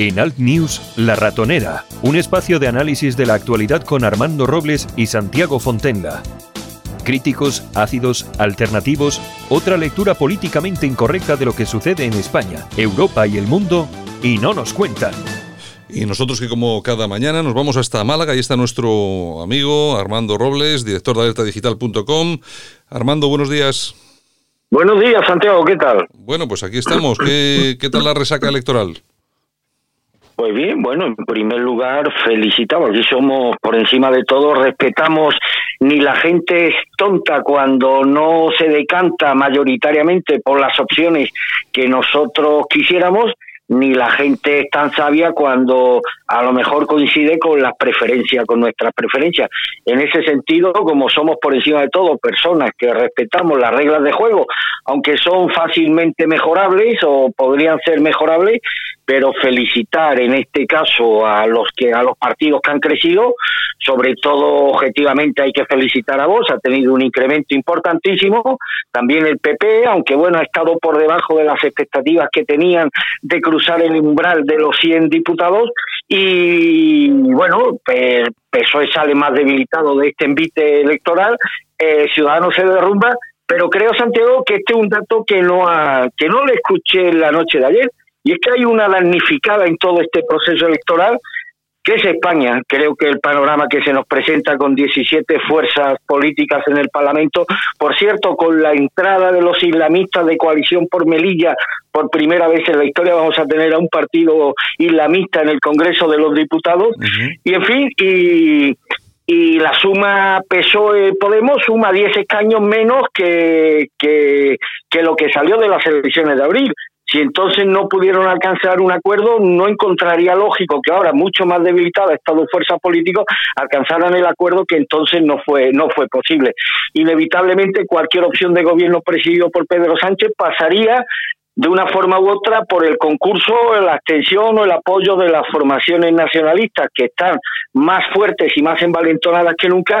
En Alt News, La Ratonera, un espacio de análisis de la actualidad con Armando Robles y Santiago Fontenga. Críticos, ácidos, alternativos, otra lectura políticamente incorrecta de lo que sucede en España, Europa y el mundo, y no nos cuentan. Y nosotros que como cada mañana nos vamos hasta Málaga, ahí está nuestro amigo Armando Robles, director de alertadigital.com. Armando, buenos días. Buenos días, Santiago, ¿qué tal? Bueno, pues aquí estamos. ¿Qué, qué tal la resaca electoral? Pues bien, bueno, en primer lugar, felicitamos. Aquí somos, por encima de todo, respetamos ni la gente es tonta cuando no se decanta mayoritariamente por las opciones que nosotros quisiéramos, ni la gente es tan sabia cuando a lo mejor coincide con las preferencias, con nuestras preferencias. En ese sentido, como somos por encima de todo personas que respetamos las reglas de juego, aunque son fácilmente mejorables o podrían ser mejorables, pero felicitar en este caso a los que a los partidos que han crecido, sobre todo objetivamente hay que felicitar a vos, ha tenido un incremento importantísimo, también el PP, aunque bueno, ha estado por debajo de las expectativas que tenían de cruzar el umbral de los 100 diputados y bueno, PSOE sale más debilitado de este envite electoral, eh, Ciudadanos se derrumba, pero creo Santiago que este es un dato que no ha, que no le escuché la noche de ayer y es que hay una damnificada en todo este proceso electoral, que es España. Creo que el panorama que se nos presenta con 17 fuerzas políticas en el Parlamento, por cierto, con la entrada de los islamistas de coalición por Melilla, por primera vez en la historia vamos a tener a un partido islamista en el Congreso de los Diputados. Y en fin, y, y la suma PSOE-Podemos suma 10 escaños menos que, que, que lo que salió de las elecciones de abril. Si entonces no pudieron alcanzar un acuerdo, no encontraría lógico que ahora, mucho más debilitada, estas dos fuerzas políticas alcanzaran el acuerdo que entonces no fue, no fue posible. Inevitablemente, cualquier opción de gobierno presidido por Pedro Sánchez pasaría de una forma u otra por el concurso, la abstención o el apoyo de las formaciones nacionalistas que están más fuertes y más envalentonadas que nunca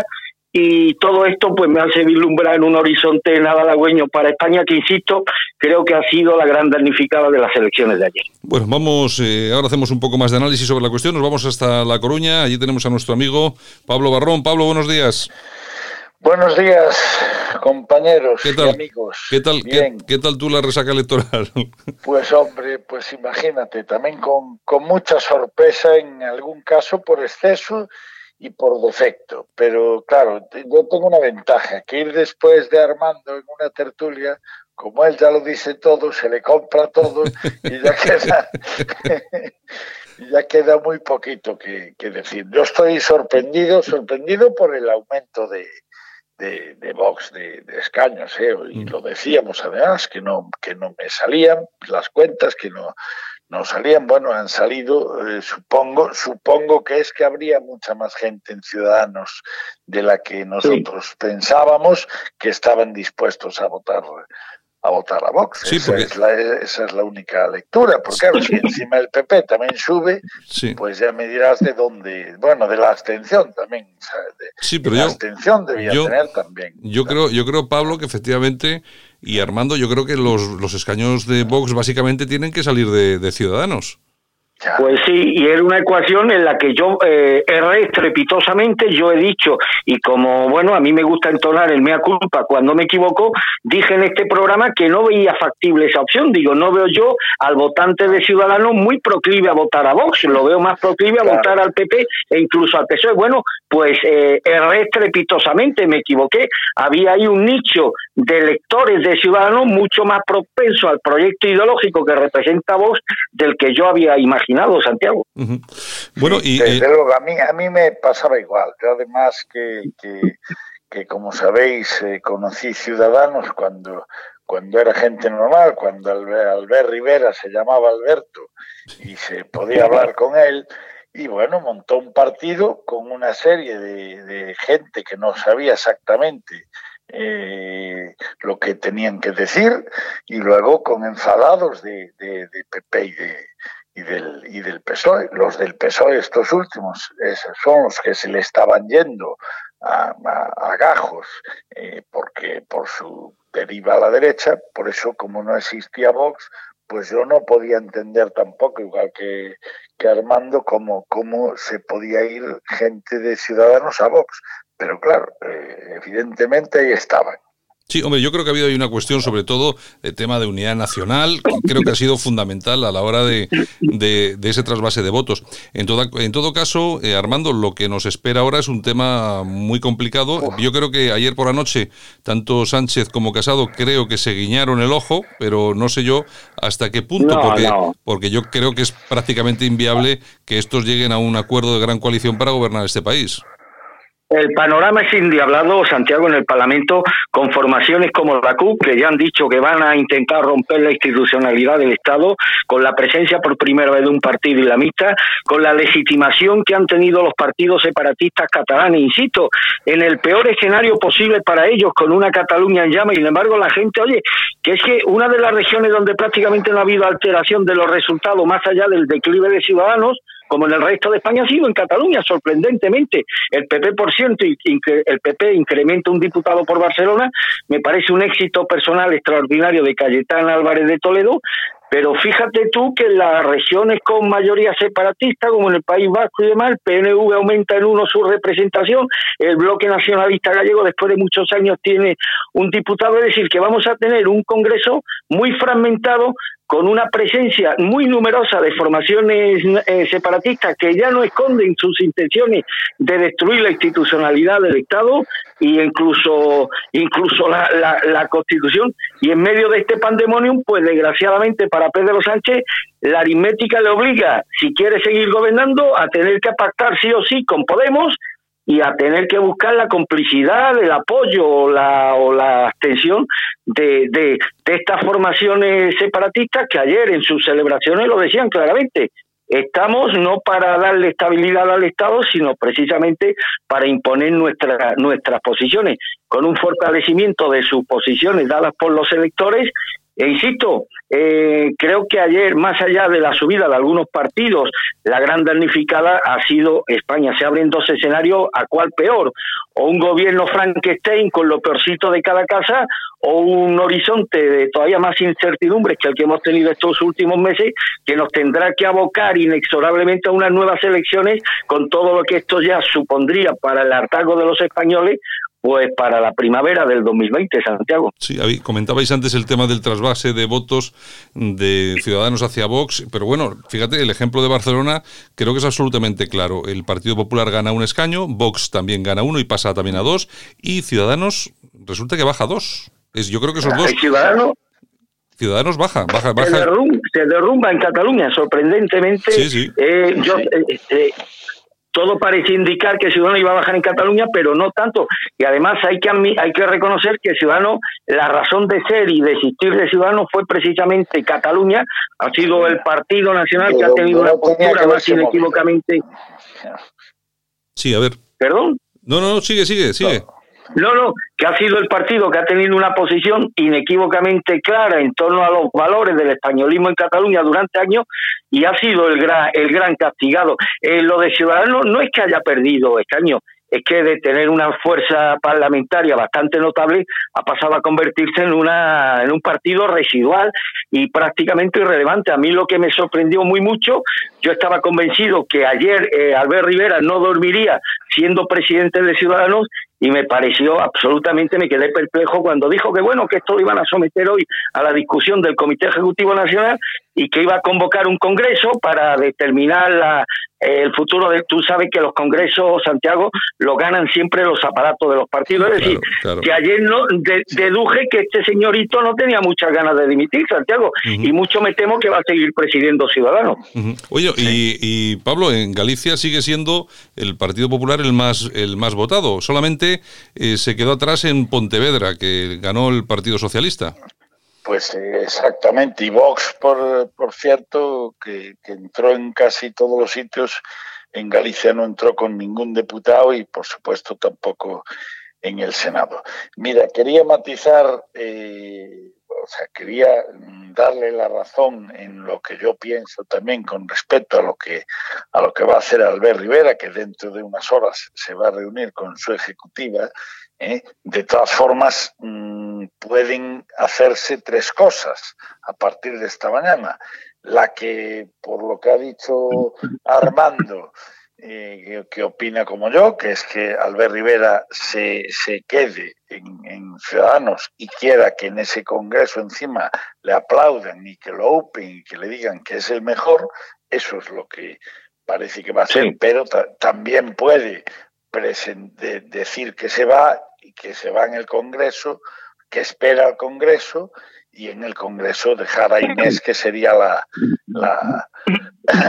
y todo esto pues me hace vislumbrar en un horizonte nada halagüeño para España que insisto creo que ha sido la gran damnificada de las elecciones de ayer. Bueno, vamos, eh, ahora hacemos un poco más de análisis sobre la cuestión, nos vamos hasta La Coruña, allí tenemos a nuestro amigo Pablo Barrón. Pablo, buenos días. Buenos días, compañeros y amigos. ¿Qué tal, qué, tal tú la resaca electoral? Pues hombre, pues imagínate, también con, con mucha sorpresa en algún caso por exceso y por defecto. Pero claro, yo tengo una ventaja, que ir después de Armando en una tertulia, como él ya lo dice todo, se le compra todo y ya queda, ya queda muy poquito que, decir. Yo estoy sorprendido, sorprendido por el aumento de, de, Vox, de, escaños, ¿eh? y lo decíamos además, que no, que no me salían las cuentas, que no, no salían, bueno, han salido, eh, supongo, supongo que es que habría mucha más gente en Ciudadanos de la que nosotros pensábamos que estaban dispuestos a votar a votar a Vox. esa, es la, esa, es la, única lectura, porque claro, si encima el PP también sube, pues ya me dirás de dónde, bueno, de la abstención también. sí, pero la abstención debía tener también. Yo creo, yo creo, Pablo, que efectivamente y Armando, yo creo que los, los escaños de Vox básicamente tienen que salir de, de Ciudadanos. Pues sí, y era una ecuación en la que yo eh, erré estrepitosamente, yo he dicho, y como, bueno, a mí me gusta entonar el mea culpa cuando me equivoco, dije en este programa que no veía factible esa opción. Digo, no veo yo al votante de Ciudadanos muy proclive a votar a Vox, lo veo más proclive a votar al PP e incluso al PSOE. Bueno, pues eh, erré estrepitosamente, me equivoqué. Había ahí un nicho de electores de Ciudadanos mucho más propenso al proyecto ideológico que representa Vox del que yo había imaginado Santiago. Bueno, y... Desde eh, luego, a mí, a mí me pasaba igual. Yo además que, que, como sabéis, eh, conocí Ciudadanos cuando, cuando era gente normal, cuando Albert, Rivera se llamaba Alberto y se podía hablar con él. Y bueno, montó un partido con una serie de, gente que no sabía exactamente eh, lo que tenían que decir y luego con enfadados de, de, de PP y de, y del, y del PSOE. Los del PSOE, estos últimos, son los que se le estaban yendo a, a, gajos eh, porque por su deriva a la derecha, por eso como no existía Vox, pues yo no podía entender tampoco, igual que, que Armando, cómo, cómo se podía ir gente de Ciudadanos a Vox. Pero claro, eh, evidentemente ahí estaban. Sí, hombre, yo creo que ha habido ahí una cuestión, sobre todo, el tema de unidad nacional, que creo que ha sido fundamental a la hora de, de, ese trasvase de votos. En, toda, en todo caso, eh, Armando, lo que nos espera ahora es un tema muy complicado. Yo creo que ayer por la noche, tanto Sánchez como Casado creo que se guiñaron el ojo, pero no sé yo hasta qué punto, porque, porque yo creo que es prácticamente inviable que estos lleguen a un acuerdo de gran coalición para gobernar este país. El panorama es indiablado, Santiago, en el Parlamento, con formaciones como la CUP, que ya han dicho que van a intentar romper la institucionalidad del Estado, con la presencia por primera vez de un partido islamista, con la legitimación que han tenido los partidos separatistas catalanes, insisto, en el peor escenario posible para ellos, con una Cataluña en llama, y sin embargo la gente, oye, que es que una de las regiones donde prácticamente no ha habido alteración de los resultados, más allá del declive de ciudadanos, como en el resto de España ha sido en Cataluña, sorprendentemente. El PP por ciento, el PP incrementa un diputado por Barcelona, me parece un éxito personal extraordinario de Cayetán Álvarez de Toledo, pero fíjate tú que en las regiones con mayoría separatista, como en el País Vasco y demás, el PNV aumenta en uno su representación, el bloque nacionalista gallego después de muchos años tiene un diputado, es decir, que vamos a tener un Congreso muy fragmentado con una presencia muy numerosa de formaciones eh, separatistas que ya no esconden sus intenciones de destruir la institucionalidad del Estado e incluso incluso la, la, Constitución y en medio de este pandemonium pues desgraciadamente para Pedro Sánchez la aritmética le obliga si quiere seguir gobernando a tener que pactar sí o sí con Podemos y a tener que buscar la complicidad, el apoyo o la, o la abstención de, de, estas formaciones separatistas que ayer en sus celebraciones lo decían claramente. Estamos no para darle estabilidad al Estado, sino precisamente para imponer nuestra, nuestras posiciones, con un fortalecimiento de sus posiciones dadas por los electores e insisto, eh, creo que ayer, más allá de la subida de algunos partidos, la gran damnificada ha sido España. Se abren dos escenarios, ¿a cuál peor? O un gobierno Frankenstein con lo peorcito de cada casa, o un horizonte de todavía más incertidumbres que el que hemos tenido estos últimos meses, que nos tendrá que abocar inexorablemente a unas nuevas elecciones, con todo lo que esto ya supondría para el hartazgo de los españoles, pues para la primavera del 2020, Santiago. Sí, comentabais antes el tema del trasvase de votos de Ciudadanos hacia Vox, pero bueno, fíjate, el ejemplo de Barcelona creo que es absolutamente claro. El Partido Popular gana un escaño, Vox también gana uno y pasa también a dos, y Ciudadanos resulta que baja dos. Es, yo creo que esos dos... Ciudadanos Ciudadanos baja, baja, baja. Se derrumba, en Cataluña, sorprendentemente. Sí, sí. Eh, yo, eh, eh, todo parece indicar que Ciudadanos iba a bajar en Cataluña, pero no tanto. Y además hay que, hay que reconocer que Ciudadanos, la razón de ser y de existir de Ciudadanos fue precisamente Cataluña, ha sido el partido nacional que ha tenido una postura más inequívocamente. Sí, a ver. ¿Perdón? No, no, sigue, sigue, sigue. No, no, que ha sido el partido que ha tenido una posición inequívocamente clara en torno a los valores del españolismo en Cataluña durante años y ha sido el gran, el gran castigado. Eh, lo de Ciudadanos no es que haya perdido escaños, es que de tener una fuerza parlamentaria bastante notable ha pasado a convertirse en una en un partido residual y prácticamente irrelevante. A mí lo que me sorprendió muy mucho, yo estaba convencido que ayer eh, Albert Rivera no dormiría siendo presidente de Ciudadanos y me pareció absolutamente, me quedé perplejo cuando dijo que bueno, que esto lo iban a someter hoy a la discusión del Comité Ejecutivo Nacional y que iba a convocar un congreso para determinar la, el futuro de tú sabes que los congresos Santiago lo ganan siempre los aparatos de los partidos. Es decir que ayer no deduje que este señorito no tenía muchas ganas de dimitir Santiago y mucho me temo que va a seguir presidiendo Ciudadanos. Oye y, y, Pablo en Galicia sigue siendo el Partido Popular el más el más votado. Solamente eh, se quedó atrás en Pontevedra que ganó el Partido Socialista pues eh, exactamente, y Vox, por, por cierto, que, entró en casi todos los sitios, en Galicia no entró con ningún diputado y por supuesto tampoco en el Senado. Mira, quería matizar, eh, o sea, quería darle la razón en lo que yo pienso también con respecto a lo que a lo que va a hacer Albert Rivera, que dentro de unas horas se va a reunir con su ejecutiva. ¿Eh? De todas formas, mm, pueden hacerse tres cosas a partir de esta mañana. La que, por lo que ha dicho Armando, eh, que, opina como yo, que es que Albert Rivera se, se quede en, Ciudadanos y quiera que en ese Congreso encima le aplauden y que lo open y que le digan que es el mejor, eso es lo que parece que va a ser, pero también puede decir que se va que se va en el Congreso, que espera al Congreso y en el Congreso dejar a Inés, que sería la, la,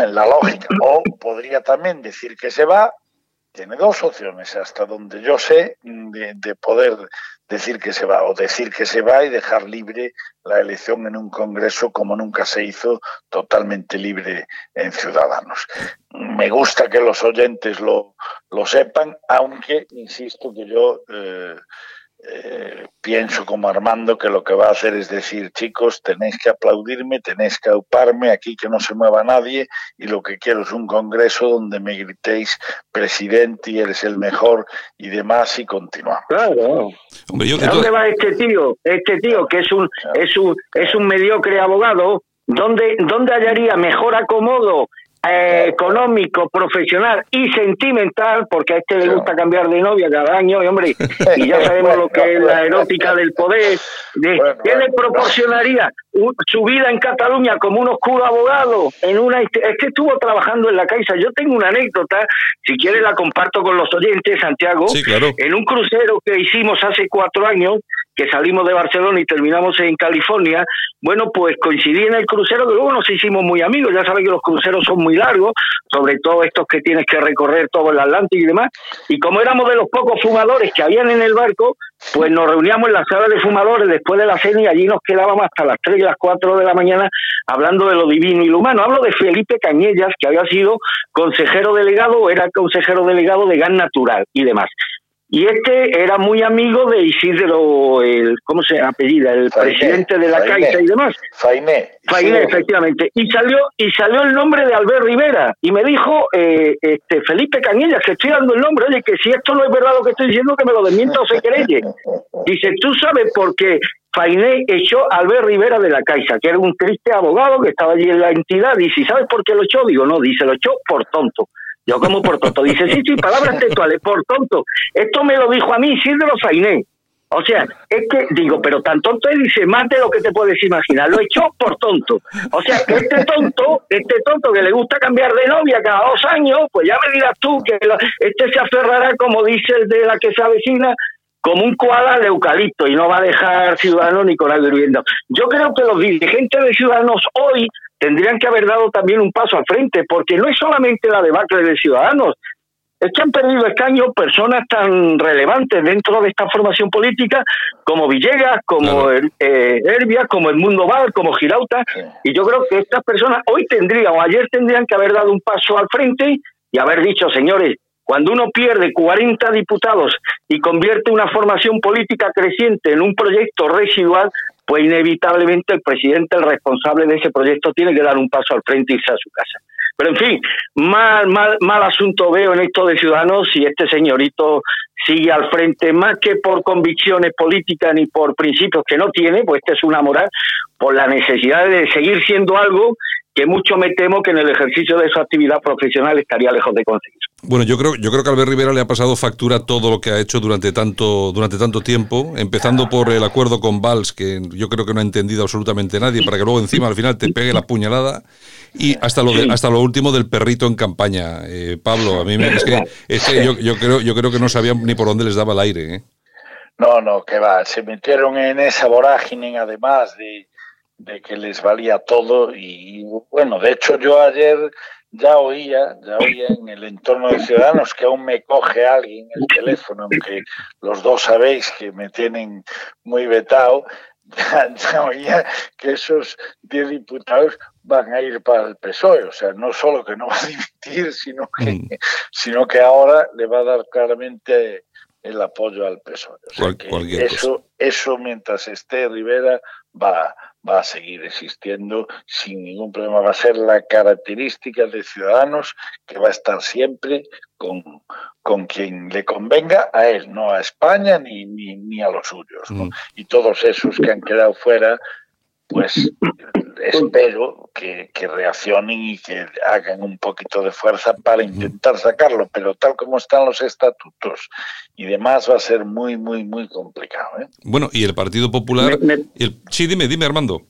la lógica. O podría también decir que se va, tiene dos opciones, hasta donde yo sé, de, poder decir que se va, o decir que se va y dejar libre la elección en un Congreso como nunca se hizo, totalmente libre en Ciudadanos. Me gusta que los oyentes lo, lo sepan, aunque insisto que yo eh, eh, pienso como Armando que lo que va a hacer es decir, chicos, tenéis que aplaudirme, tenéis que auparme, aquí que no se mueva nadie y lo que quiero es un congreso donde me gritéis presidente y eres el mejor y demás y continuamos. Claro. ¿Dónde va este tío? Este tío que es un es un es un mediocre abogado, ¿dónde dónde hallaría mejor acomodo eh, económico, profesional y sentimental, porque a este le gusta cambiar de novia cada año, y hombre, y ya sabemos lo que es la erótica del poder, de, ¿qué le proporcionaría su vida en Cataluña como un oscuro abogado? En una Es que estuvo trabajando en la Caixa. Yo tengo una anécdota, si quiere la comparto con los oyentes, Santiago, en un crucero que hicimos hace cuatro años, que salimos de Barcelona y terminamos en California, bueno, pues coincidí en el crucero, que luego nos hicimos muy amigos, ya sabes que los cruceros son muy largos, sobre todo estos que tienes que recorrer todo el Atlántico y demás, y como éramos de los pocos fumadores que habían en el barco, pues nos reuníamos en la sala de fumadores después de la cena y allí nos quedábamos hasta las 3 y las 4 de la mañana hablando de lo divino y lo humano. Hablo de Felipe Cañellas, que había sido consejero delegado era consejero delegado de Gas Natural y demás. Y este era muy amigo de Isidro, el, ¿cómo se apellida? El presidente de la Caixa y demás. Fainé. Fainé, efectivamente. Y salió, y salió el nombre de Albert Rivera. Y me dijo eh, este Felipe Cañellas, que estoy dando el nombre, oye, que si esto no es verdad lo que estoy diciendo, que me lo desmienta o se creye. Dice, ¿tú sabes por qué Fainé echó a Albert Rivera de la Caixa, que era un triste abogado que estaba allí en la entidad? Y si ¿sabes por qué lo echó? Digo, no, dice, lo echó por tonto. Yo como por tonto. Dice, sí, sí, palabras textuales, por tonto. Esto me lo dijo a mí Isidro Sainé. O sea, es que digo, pero tan tonto es, dice, más de lo que te puedes imaginar. Lo echó por tonto. O sea, este tonto, este tonto que le gusta cambiar de novia cada dos años, pues ya me dirás tú que este se aferrará, como dice el de la que se avecina, como un koala de eucalipto y no va a dejar Ciudadanos ni con algo hirviendo. Yo creo que los dirigentes de Ciudadanos hoy tendrían que haber dado también un paso al frente, porque no es solamente la debacle de Ciudadanos, es que han perdido escaño personas tan relevantes dentro de esta formación política como Villegas, como eh, Herbia, como el Mundo Val, como Girauta, y yo creo que estas personas hoy tendrían o ayer tendrían que haber dado un paso al frente y haber dicho, señores, cuando uno pierde 40 diputados y convierte una formación política creciente en un proyecto residual, pues inevitablemente el presidente, el responsable de ese proyecto, tiene que dar un paso al frente y irse a su casa. Pero en fin, mal, mal, mal asunto veo en esto de Ciudadanos si este señorito sigue al frente, más que por convicciones políticas ni por principios que no tiene, pues este es una moral, por la necesidad de seguir siendo algo que mucho me temo que en el ejercicio de su actividad profesional estaría lejos de conseguir. Bueno, yo creo, yo creo que a Albert Rivera le ha pasado factura todo lo que ha hecho durante tanto, durante tanto tiempo, empezando por el acuerdo con Valls, que yo creo que no ha entendido absolutamente nadie, para que luego encima al final te pegue la puñalada, y hasta lo, hasta lo último del perrito en campaña. Eh, Pablo, a mí me, es que, es que yo, yo, creo, yo creo que no sabían ni por dónde les daba el aire. ¿eh? No, no, que va, se metieron en esa vorágine además de de que les valía todo y bueno, de hecho yo ayer ya oía, ya oía en el entorno de Ciudadanos que aún me coge alguien el teléfono, aunque los dos sabéis que me tienen muy vetado, ya, oía que esos 10 diputados van a ir para el PSOE, o sea, no solo que no va a dimitir, sino que, mm. sino que ahora le va a dar claramente el apoyo al PSOE. eso, eso mientras esté Rivera va, va a seguir existiendo sin ningún problema. Va a ser la característica de Ciudadanos que va a estar siempre con, con quien le convenga a él, no a España ni, ni, ni a los suyos. Mm. Y todos esos que han quedado fuera, pues espero que, reaccionen y que hagan un poquito de fuerza para intentar sacarlo, pero tal como están los estatutos y demás va a ser muy, muy, muy complicado. ¿eh? Bueno, y el Partido Popular... Sí, dime, dime Armando.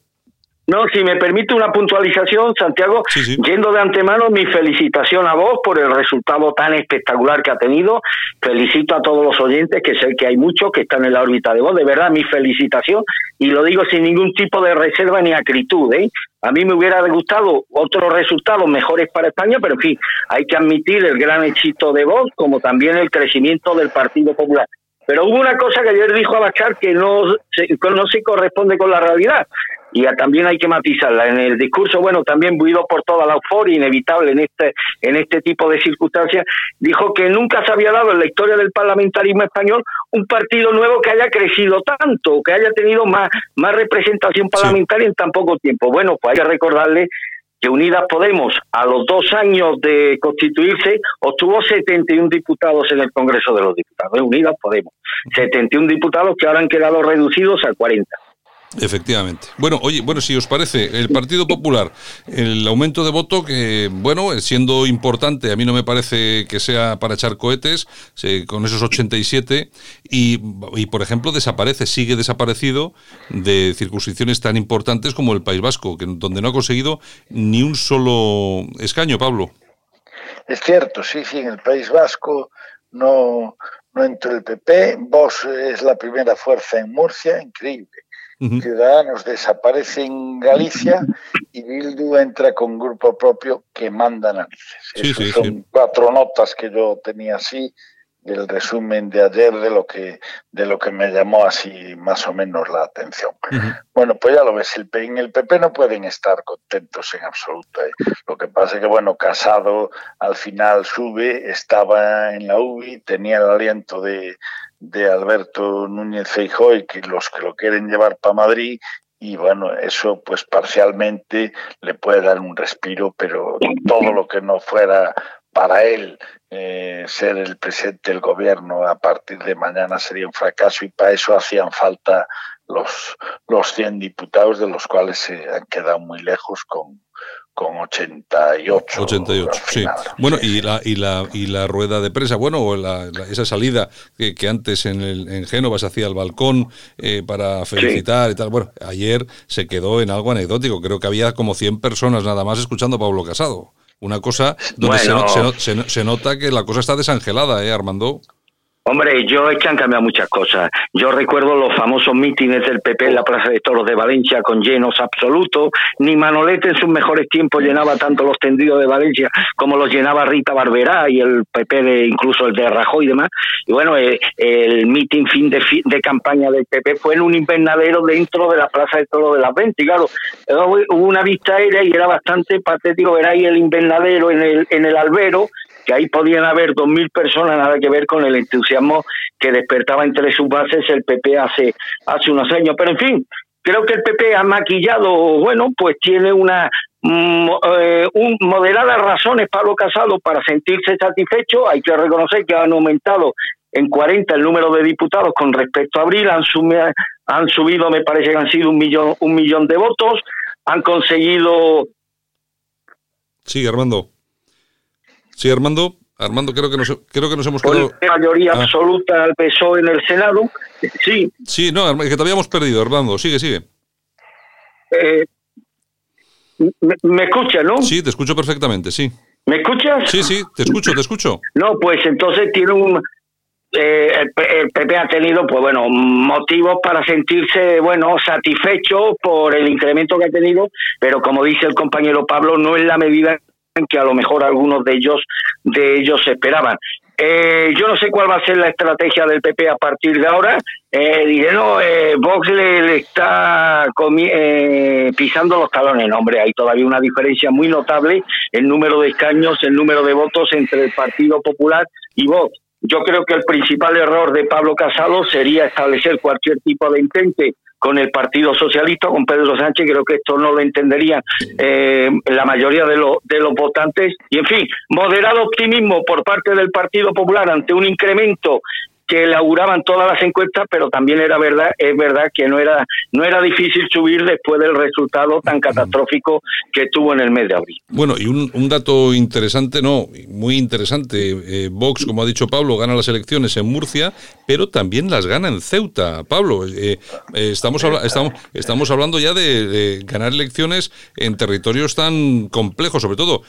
No, si me permite una puntualización, Santiago, yendo de antemano mi felicitación a vos por el resultado tan espectacular que ha tenido. Felicito a todos los oyentes, que sé que hay muchos que están en la órbita de vos. De verdad, mi felicitación y lo digo sin ningún tipo de reserva ni acritud. ¿eh? A mí me hubiera gustado otros resultados mejores para España, pero en fin, hay que admitir el gran éxito de vos, como también el crecimiento del Partido Popular. Pero hubo una cosa que ayer dijo Abachar que no no se corresponde con la realidad y también hay que matizarla. En el discurso, bueno, también buido por toda la euforia inevitable en este, en este tipo de circunstancias, dijo que nunca se había dado en la historia del parlamentarismo español un partido nuevo que haya crecido tanto, que haya tenido más, más representación parlamentaria en tan poco tiempo. Bueno, pues hay que recordarle que Unidas Podemos, a los dos años de constituirse, obtuvo 71 diputados en el Congreso de los Diputados. Unidas Podemos. 71 diputados que ahora han quedado reducidos a 40. Efectivamente. Bueno, oye, bueno, si os parece, el Partido Popular, el aumento de voto, que, bueno, siendo importante, a mí no me parece que sea para echar cohetes, con esos 87, y, y, por ejemplo, desaparece, sigue desaparecido de circunscripciones tan importantes como el País Vasco, que, donde no ha conseguido ni un solo escaño, Pablo. Es cierto, sí, sí, en el País Vasco no, no entró el PP, Vos es la primera fuerza en Murcia, increíble Ciudadanos desaparece en Galicia y Bildu entra con grupo propio que manda narices. son cuatro notas que yo tenía así del resumen de ayer de lo que de lo que me llamó así más o menos la atención. Bueno, pues ya lo ves, el, en el PP no pueden estar contentos en absoluto. ¿eh? Lo que pasa es que, bueno, Casado al final sube, estaba en la UBI, tenía el aliento de, de Alberto Núñez Feijóo y que los que lo quieren llevar para Madrid y bueno, eso pues parcialmente le puede dar un respiro, pero todo lo que no fuera para él eh, ser el presidente del gobierno a partir de mañana sería un fracaso y para eso hacían falta los, los 100 diputados de los cuales se han quedado muy lejos con, con 88. 88, sí. Bueno, y la, y, la, y la rueda de prensa, bueno, esa salida que, que, antes en, el, en Génova se hacía al balcón eh, para felicitar y tal. Bueno, ayer se quedó en algo anecdótico. Creo que había como 100 personas nada más escuchando a Pablo Casado. Una cosa donde se, se, nota que la cosa está desangelada, ¿eh, Armando? Hombre, yo es que han cambiado muchas cosas. Yo recuerdo los famosos mítines del PP en la Plaza de Toros de Valencia con llenos absolutos. Ni Manolete en sus mejores tiempos llenaba tanto los tendidos de Valencia como los llenaba Rita Barberá y el PP, de, incluso el de Rajoy y demás. Y bueno, eh, el, mitin fin de, de campaña del PP fue en un invernadero dentro de la Plaza de Toros de las Ventas. Y claro, hubo una vista aérea y era bastante patético ver ahí el invernadero en el, en el albero que ahí podían haber dos mil personas, nada que ver con el entusiasmo que despertaba entre sus bases el PP hace, hace unos años. Pero en fin, creo que el PP ha maquillado, bueno, pues tiene una mm, eh, un, moderadas razones Pablo Casado para sentirse satisfecho. Hay que reconocer que han aumentado en 40 el número de diputados con respecto a abril, han, han subido, me parece que han sido un millón, un millón de votos, han conseguido... Sí, Armando. Sí, Armando. Armando, creo que nos, creo que nos hemos quedado. mayoría ah. absoluta al PSOE en el Senado. Sí. Sí, no, que te habíamos perdido, Armando. Sigue, sigue. Eh, me, escucha, no? Sí, te escucho perfectamente, sí. ¿Me escuchas? Sí, sí, te escucho, te escucho. No, pues entonces tiene un. Eh, el, PP ha tenido, pues bueno, motivos para sentirse, bueno, satisfecho por el incremento que ha tenido, pero como dice el compañero Pablo, no es la medida que a lo mejor algunos de ellos de ellos esperaban. Eh, yo no sé cuál va a ser la estrategia del PP a partir de ahora. Eh, diré, no, eh, Vox le, está eh, pisando los talones. No, hombre, hay todavía una diferencia muy notable en número de escaños, en número de votos entre el Partido Popular y Vox. yo creo que el principal error de Pablo Casado sería establecer cualquier tipo de intente con el Partido Socialista, con Pedro Sánchez, creo que esto no lo entenderían eh, la mayoría de, de los votantes. Y en fin, moderado optimismo por parte del Partido Popular ante un incremento que elaboraban todas las encuestas, pero también era verdad, es verdad que no era, no era difícil subir después del resultado tan catastrófico que tuvo en el mes de abril. Bueno, y un, dato interesante, no, muy interesante, eh, Vox, como ha dicho Pablo, gana las elecciones en Murcia, pero también las gana en Ceuta. Pablo, eh, eh, estamos, estamos, estamos hablando ya de, ganar elecciones en territorios tan complejos, sobre todo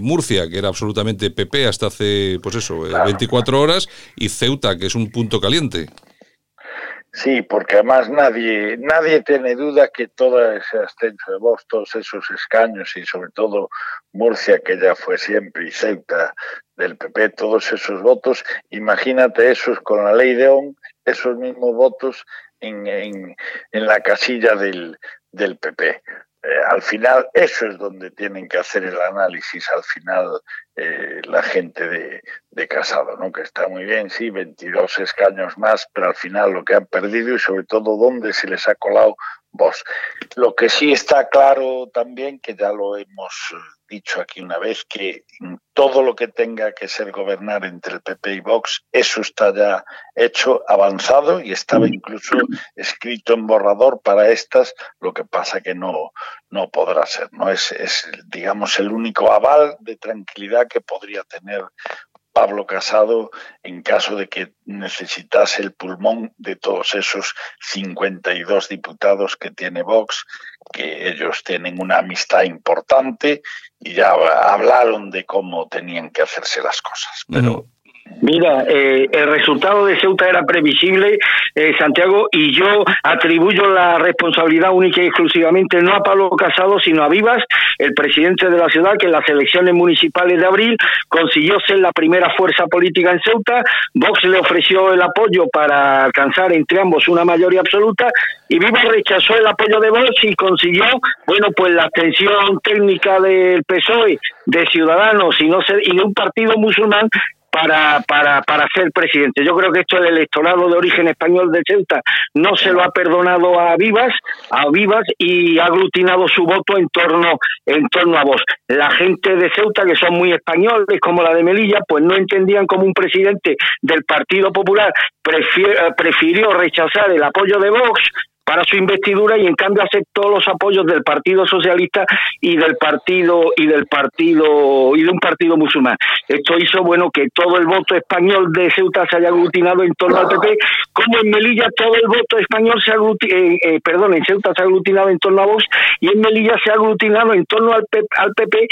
Murcia, que era absolutamente PP hasta hace, pues eso, 24 horas, y Ceuta, que es un punto caliente. Sí, porque además nadie, nadie tiene duda que todo ese ascenso de voz, todos esos escaños y sobre todo Murcia, que ya fue siempre, y Ceuta del PP, todos esos votos, imagínate esos con la ley de ON, esos mismos votos en, en, en la casilla del, del PP. Eh, al final eso es donde tienen que hacer el análisis al final eh, la gente de, de, Casado, ¿no? que está muy bien, sí, 22 escaños más, pero al final lo que han perdido y sobre todo dónde se les ha colado vos. Lo que sí está claro también, que ya lo hemos dicho aquí una vez, que todo lo que tenga que ser gobernar entre el PP y Vox, eso está ya hecho, avanzado y estaba incluso escrito en borrador para estas, lo que pasa que no, no podrá ser. ¿no? Es, es, digamos, el único aval de tranquilidad que podría tener Pablo Casado en caso de que necesitase el pulmón de todos esos 52 diputados que tiene Vox, que ellos tienen una amistad importante y ya hablaron de cómo tenían que hacerse las cosas. Pero Mira, eh, el resultado de Ceuta era previsible, eh, Santiago, y yo atribuyo la responsabilidad única y exclusivamente no a Pablo Casado, sino a Vivas, el presidente de la ciudad, que en las elecciones municipales de abril consiguió ser la primera fuerza política en Ceuta. Vox le ofreció el apoyo para alcanzar entre ambos una mayoría absoluta y Vivas rechazó el apoyo de Vox y consiguió, bueno, pues la abstención técnica del PSOE, de Ciudadanos y, no y de un partido musulmán para, para, para ser presidente. Yo creo que esto el electorado de origen español de Ceuta no se lo ha perdonado a Vivas, a Vivas y ha aglutinado su voto en torno, en torno a vos. La gente de Ceuta, que son muy españoles, como la de Melilla, pues no entendían como un presidente del Partido Popular prefirió rechazar el apoyo de Vox para su investidura y en cambio aceptó los apoyos del Partido Socialista y del partido y del partido y de un partido musulmán. Esto hizo bueno que todo el voto español de Ceuta se haya aglutinado en torno al PP, como en Melilla todo el voto español se eh, eh, perdón, en Ceuta se ha aglutinado en torno a Vox y en Melilla se ha aglutinado en torno al, al PP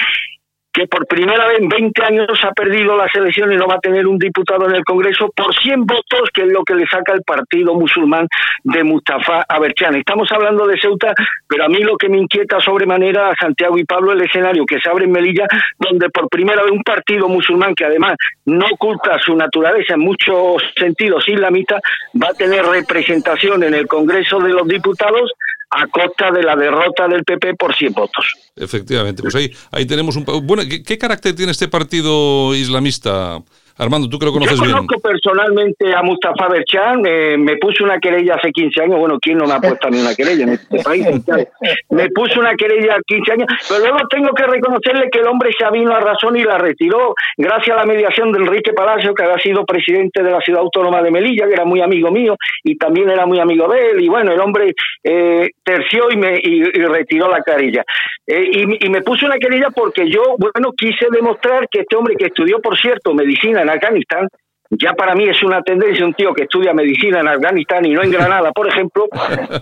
que por primera vez en 20 años ha perdido las elecciones y no va a tener un diputado en el Congreso por 100 votos, que es lo que le saca el partido musulmán de Mustafa Aberchan. Estamos hablando de Ceuta, pero a mí lo que me inquieta sobremanera a Santiago y Pablo el escenario que se abre en Melilla, donde por primera vez un partido musulmán que además no oculta su naturaleza en muchos sentidos islamita, va a tener representación en el Congreso de los Diputados a costa de la derrota del PP por 100 votos. Efectivamente, pues ahí, ahí tenemos un... Bueno, ¿qué, carácter tiene este partido islamista? Armando, tú que lo conoces bien. Yo conozco personalmente a Mustafa Berchan, me puso una querella hace 15 años, bueno, ¿quién no me ha puesto a mí una querella en este país? me puso una querella hace 15 años, pero luego tengo que reconocerle que el hombre se vino a razón y la retiró, gracias a la mediación del Enrique Palacio, que había sido presidente de la ciudad autónoma de Melilla, que era muy amigo mío y también era muy amigo de él, y bueno, el hombre eh, terció y me y, retiró la querella. Eh, y, y me puso una querella porque yo, bueno, quise demostrar que este hombre que estudió, por cierto, medicina en Afganistán, ya para mí es una tendencia un tío que estudia medicina en Afganistán y no en Granada, por ejemplo,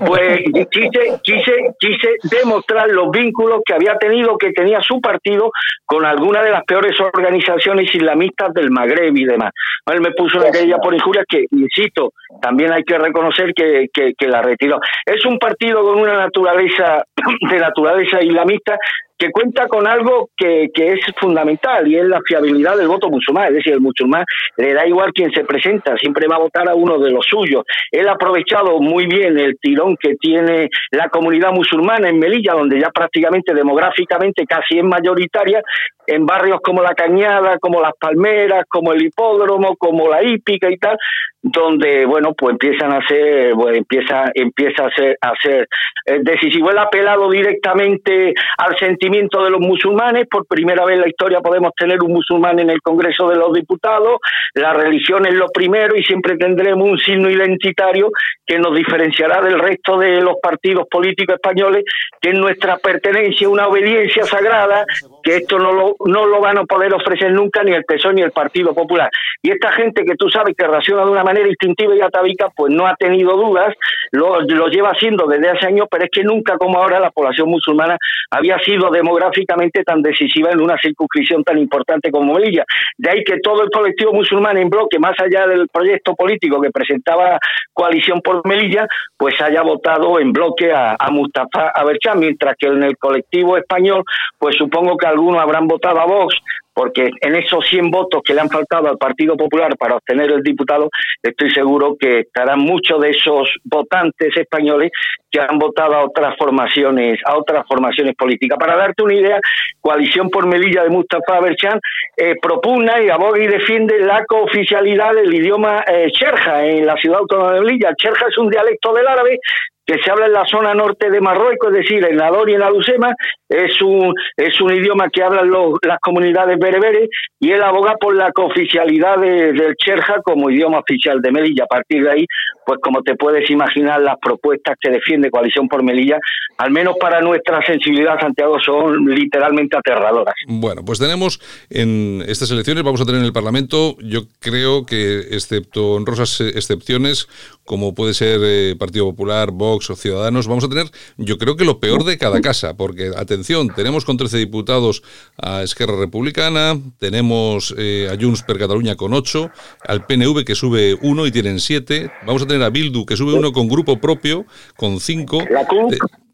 pues quise, quise, quise demostrar los vínculos que había tenido, que tenía su partido con alguna de las peores organizaciones islamistas del Magreb y demás. Él me puso una querella por injuria que, insisto, también hay que reconocer que la retiró. Es un partido con una naturaleza de naturaleza islamista que cuenta con algo que, que, es fundamental y es la fiabilidad del voto musulmán. Es decir, el musulmán le da igual quien se presenta, siempre va a votar a uno de los suyos. Él ha aprovechado muy bien el tirón que tiene la comunidad musulmana en Melilla, donde ya prácticamente demográficamente casi es mayoritaria, en barrios como La Cañada, como Las Palmeras, como el Hipódromo, como la Hípica y tal, donde bueno pues empiezan a ser empieza empieza a ser a ser eh, decisivo él ha directamente al sentimiento de los musulmanes. Por primera vez en la historia podemos tener un musulmán en el Congreso de los Diputados. La religión es lo primero y siempre tendremos un signo identitario que nos diferenciará del resto de los partidos políticos españoles que es nuestra pertenencia una obediencia sagrada que esto no lo no lo van a poder ofrecer nunca ni el PSOE ni el Partido Popular y esta gente que tú sabes que raciona de una manera instintiva y atavica, pues no ha tenido dudas, lo, lo lleva haciendo desde hace años, pero es que nunca como ahora la población musulmana había sido demográficamente tan decisiva en una circunscripción tan importante como Melilla. De ahí que todo el colectivo musulmán en bloque, más allá del proyecto político que presentaba Coalición por Melilla, pues haya votado en bloque a, a Mustafa mientras que en el colectivo español, pues supongo que algunos habrán votado a Vox, porque en esos 100 votos que le han faltado al Partido Popular para obtener el diputado, estoy seguro que estarán muchos de esos votantes españoles que han votado a otras formaciones, a otras formaciones políticas. Para darte una idea, Coalición por Melilla de Mustafa Berchan eh, propugna y aboga y defiende la cooficialidad del idioma eh, cherja en la ciudad autónoma de Melilla. El cherja es un dialecto del árabe que se habla en la zona norte de Marruecos, es decir, en la Dor y en la Lucema, es un, es un idioma que hablan los, las comunidades bereberes y él aboga por la cooficialidad del Cherja como idioma oficial de Melilla. A partir de ahí, pues como te puedes imaginar, las propuestas que defiende Coalición por Melilla, al menos para nuestra sensibilidad, Santiago, son literalmente aterradoras. Bueno, pues tenemos en estas elecciones, vamos a tener en el Parlamento, yo creo que, excepto honrosas excepciones, como puede ser eh, Partido Popular, Vox o Ciudadanos, vamos a tener, yo creo que lo peor de cada casa, porque, atención, tenemos con 13 diputados a Esquerra Republicana, tenemos eh, a Junts per Cataluña con 8, al PNV que sube 1 y tienen 7, vamos a tener a Bildu que sube 1 con grupo propio, con 5.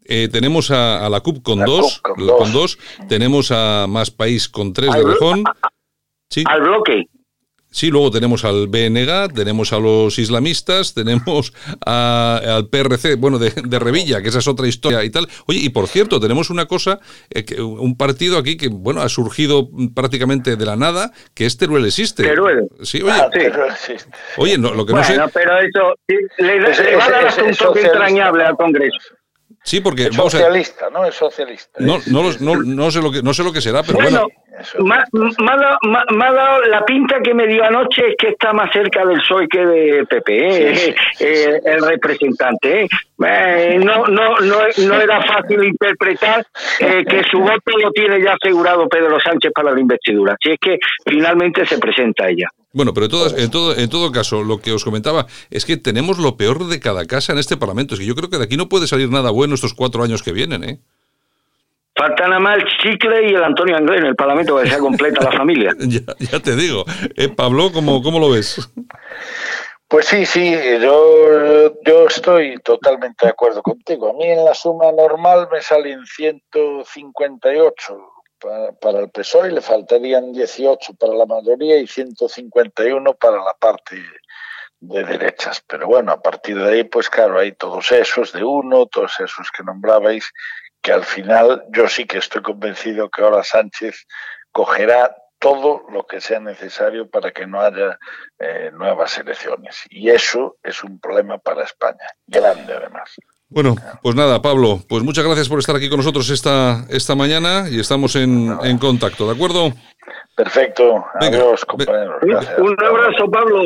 Eh, tenemos a, la CUP con 2, con 2, tenemos a Más País con 3 de Rejón. Sí. Al bloque. Sí, luego tenemos al BNG, tenemos a los islamistas, tenemos al PRC, bueno, de, Revilla, que esa es otra historia y tal. Oye, y por cierto, tenemos una cosa, eh, un partido aquí que, bueno, ha surgido prácticamente de la nada, que es Teruel existe. Teruel. Sí, oye. Ah, oye, no, lo que no sé... pero eso le, va a dar un toque entrañable al Congreso. Sí, porque es socialista, ¿no? Es socialista. No, no, no, no, sé lo que no sé lo que será, pero bueno. bueno. Me, ha dado, la pinta que me dio anoche es que está más cerca del PSOE que de PP, ¿eh? Eh, el representante. ¿eh? no, no, no, no era fácil interpretar que su voto lo tiene ya asegurado Pedro Sánchez para la investidura. Si es que finalmente se presenta ella. Bueno, pero en todo, en, todo, en todo caso, lo que os comentaba es que tenemos lo peor de cada casa en este Parlamento. Es que yo creo que de aquí no puede salir nada bueno estos cuatro años que vienen, ¿eh? Falta nada más el Chicle y el Antonio Anglés en el Parlamento que sea completa la familia. ya, te digo. Eh, Pablo, ¿cómo, ¿cómo lo ves? Pues sí, sí, yo, yo estoy totalmente de acuerdo contigo. A mí en la suma normal me salen 158 para, el PSOE, le faltarían 18 para la mayoría y 151 para la parte de derechas. Pero bueno, a partir de ahí, pues claro, hay todos esos de uno, todos esos que nombrabais, que al final yo sí que estoy convencido que ahora Sánchez cogerá todo lo que sea necesario para que no haya eh, nuevas elecciones. Y eso es un problema para España, grande además. Bueno, pues nada, Pablo, pues muchas gracias por estar aquí con nosotros esta, esta mañana y estamos en, en contacto, ¿de acuerdo? Perfecto, adiós compañeros. Un abrazo, Pablo.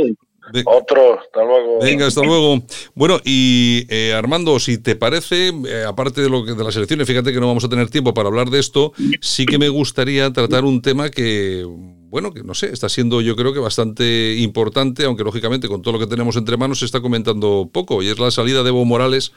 Otro, hasta luego. Venga, hasta luego. Bueno, y eh, Armando, si te parece, eh, aparte de, lo que, de las elecciones, fíjate que no vamos a tener tiempo para hablar de esto, sí que me gustaría tratar un tema que, bueno, que no sé, está siendo yo creo que bastante importante, aunque lógicamente con todo lo que tenemos entre manos se está comentando poco, y es la salida de Evo Morales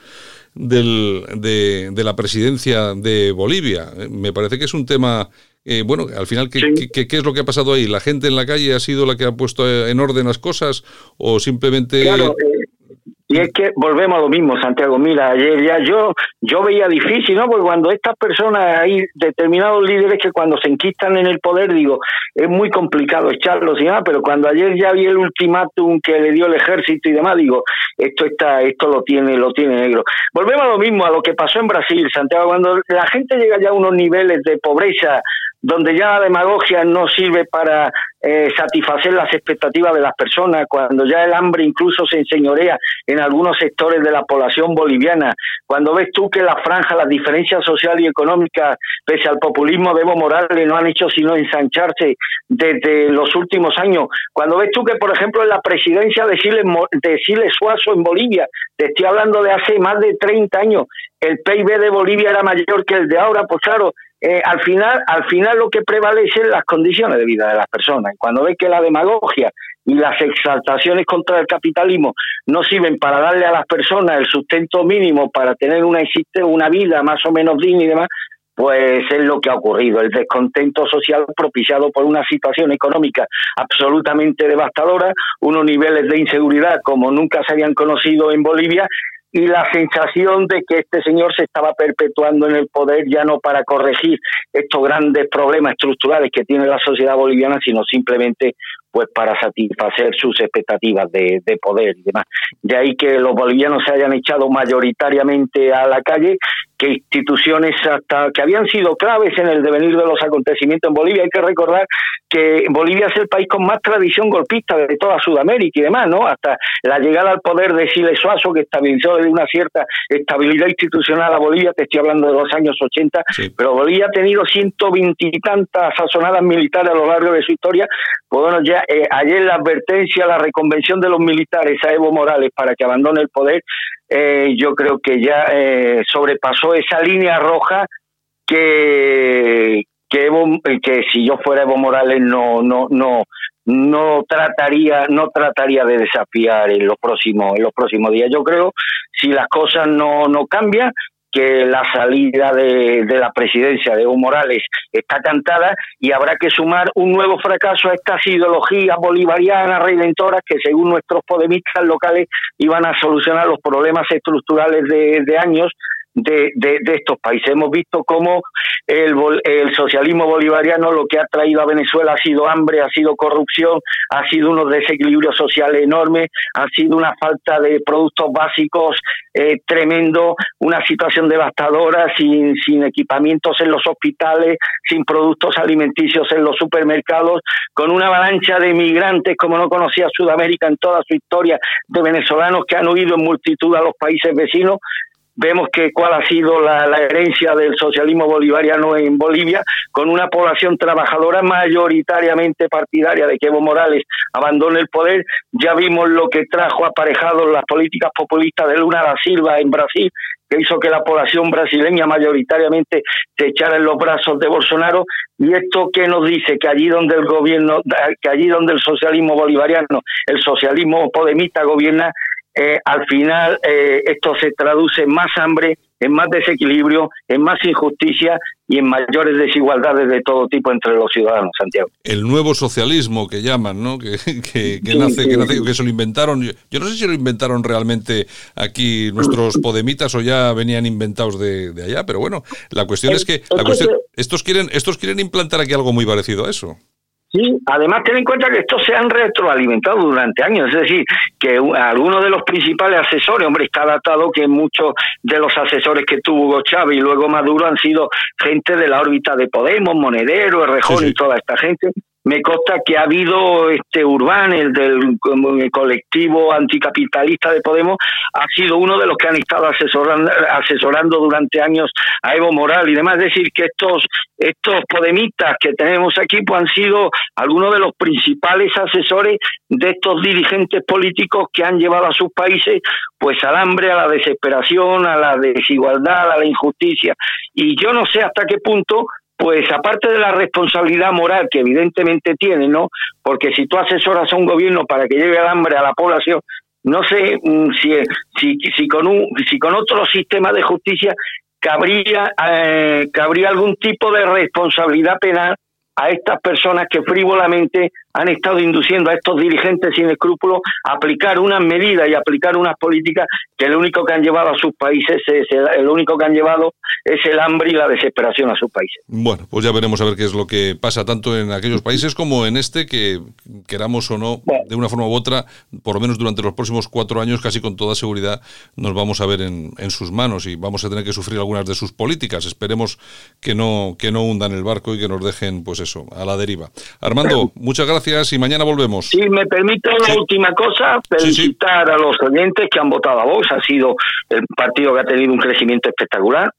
del, de, de, la presidencia de Bolivia. Eh, me parece que es un tema, eh, bueno, al final, ¿qué, qué, es lo que ha pasado ahí? ¿La gente en la calle ha sido la que ha puesto en orden las cosas o simplemente... Claro, eh, y Y es que volvemos a lo mismo, Santiago. Mira, ayer ya yo yo veía difícil, ¿no? Porque cuando estas personas, hay determinados líderes que cuando se enquistan en el poder, digo, es muy complicado echarlos y demás, pero cuando ayer ya vi el ultimátum que le dio el ejército y demás, digo, esto está, esto lo tiene, lo tiene negro. Volvemos a lo mismo, a lo que pasó en Brasil, Santiago, cuando la gente llega ya a unos niveles de pobreza donde ya la demagogia no sirve para eh, satisfacer las expectativas de las personas, cuando ya el hambre incluso se enseñorea en algunos sectores de la población boliviana, cuando ves tú que la franja, las diferencias sociales y económicas, pese al populismo de Evo Morales, no han hecho sino ensancharse desde los últimos años, cuando ves tú que, por ejemplo, en la presidencia de Siles, de Siles Suazo en Bolivia, te estoy hablando de hace más de 30 años, el PIB de Bolivia era mayor que el de ahora, pues claro, eh, al final al final lo que prevalece las condiciones de vida de las personas. Cuando ve que la demagogia y las exaltaciones contra el capitalismo no sirven para darle a las personas el sustento mínimo para tener una, una vida más o menos digna y demás, pues es lo que ha ocurrido, el descontento social propiciado por una situación económica absolutamente devastadora, unos niveles de inseguridad como nunca se habían conocido en Bolivia y la sensación de que este señor se estaba perpetuando en el poder ya no para corregir estos grandes problemas estructurales que tiene la sociedad boliviana, sino simplemente pues para satisfacer sus expectativas de, de, poder y demás. De ahí que los bolivianos se hayan echado mayoritariamente a la calle que instituciones hasta que habían sido claves en el devenir de los acontecimientos en Bolivia. Hay que recordar que Bolivia es el país con más tradición golpista de toda Sudamérica y demás, ¿no? Hasta la llegada al poder de Siles Suazo, que estabilizó de una cierta estabilidad institucional a Bolivia, te estoy hablando de los años 80, pero Bolivia ha tenido ciento veintitantas sazonadas militares a lo largo de su historia. Pues bueno, ya eh, ayer la advertencia, la reconvención de los militares a Evo Morales para que abandone el poder, eh, yo creo que ya eh, sobrepasó esa línea roja que que Evo, que si yo fuera Evo Morales no no no no trataría no trataría de desafiar en los próximos en los próximos días. Yo creo si las cosas no no cambian que la salida de, de, la presidencia de Evo Morales está cantada y habrá que sumar un nuevo fracaso a estas ideologías bolivarianas redentoras que según nuestros podemistas locales iban a solucionar los problemas estructurales de, de años de, de, estos países. Hemos visto cómo el, el, socialismo bolivariano lo que ha traído a Venezuela ha sido hambre, ha sido corrupción, ha sido unos desequilibrios sociales enormes, ha sido una falta de productos básicos eh, tremendo, una situación devastadora, sin, sin equipamientos en los hospitales, sin productos alimenticios en los supermercados, con una avalancha de migrantes como no conocía Sudamérica en toda su historia, de venezolanos que han huido en multitud a los países vecinos, vemos que cuál ha sido la, herencia del socialismo bolivariano en Bolivia, con una población trabajadora mayoritariamente partidaria de que Evo Morales abandone el poder. Ya vimos lo que trajo aparejado las políticas populistas de Luna da Silva en Brasil, que hizo que la población brasileña mayoritariamente se echara en los brazos de Bolsonaro y esto que nos dice que allí donde el gobierno que allí donde el socialismo bolivariano el socialismo podemita gobierna eh, al final eh, esto se traduce en más hambre, en más desequilibrio, en más injusticia y en mayores desigualdades de todo tipo entre los ciudadanos, Santiago. El nuevo socialismo que llaman, ¿no? Que, que, nace, que, nace, que se lo inventaron. Yo, no sé si lo inventaron realmente aquí nuestros podemitas o ya venían inventados de, allá, pero bueno, la cuestión es que la cuestión, estos quieren estos quieren implantar aquí algo muy parecido a eso. Sí, además ten en cuenta que estos se han retroalimentado durante años, es decir, que algunos de los principales asesores, hombre, está datado que muchos de los asesores que tuvo Hugo Chávez y luego Maduro han sido gente de la órbita de Podemos, Monedero, Errejón y toda esta gente, me consta que ha habido este Urbán, el del colectivo anticapitalista de Podemos, ha sido uno de los que han estado asesorando, asesorando durante años a Evo Morales y demás. Es decir, que estos, estos podemitas que tenemos aquí pues, han sido algunos de los principales asesores de estos dirigentes políticos que han llevado a sus países pues al hambre, a la desesperación, a la desigualdad, a la injusticia. Y yo no sé hasta qué punto pues aparte de la responsabilidad moral que evidentemente tiene, ¿no? Porque si tú asesoras a un gobierno para que lleve el hambre a la población, no sé mm, si, si, si, con, un, si con otro sistema de justicia cabría, eh, cabría algún tipo de responsabilidad penal a estas personas que frívolamente han estado induciendo a estos dirigentes sin escrúpulos a aplicar unas medidas y aplicar unas políticas que lo único que han llevado a sus países es lo único que han llevado es el hambre y la desesperación a sus países. Bueno, pues ya veremos a ver qué es lo que pasa tanto en aquellos países como en este que queramos o no de una forma u otra, por lo menos durante los próximos cuatro años, casi con toda seguridad nos vamos a ver en, en sus manos y vamos a tener que sufrir algunas de sus políticas. Esperemos que no que no hundan el barco y que nos dejen, pues eso, a la deriva. Armando, muchas gracias y mañana volvemos. Si me permite una última cosa, felicitar a los oyentes que han votado a Vox. Ha sido el partido que ha tenido un crecimiento espectacular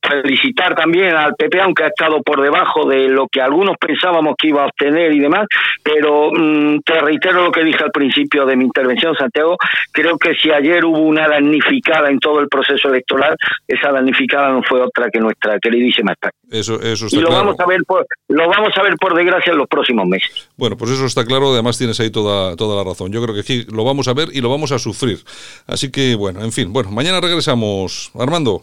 felicitar también al PP, aunque ha estado por debajo de lo que algunos pensábamos que iba a obtener y demás, pero mm, te reitero lo que dije al principio de mi intervención, Santiago, creo que si ayer hubo una damnificada en todo el proceso electoral, esa damnificada no fue otra que nuestra queridísima España. Eso, eso está y lo claro. vamos a ver por, lo vamos a ver por desgracia en los próximos meses. Bueno, pues eso está claro, además tienes ahí toda, toda la razón. Yo creo que sí, lo vamos a ver y lo vamos a sufrir. Así que, bueno, en fin, bueno, mañana regresamos. Armando.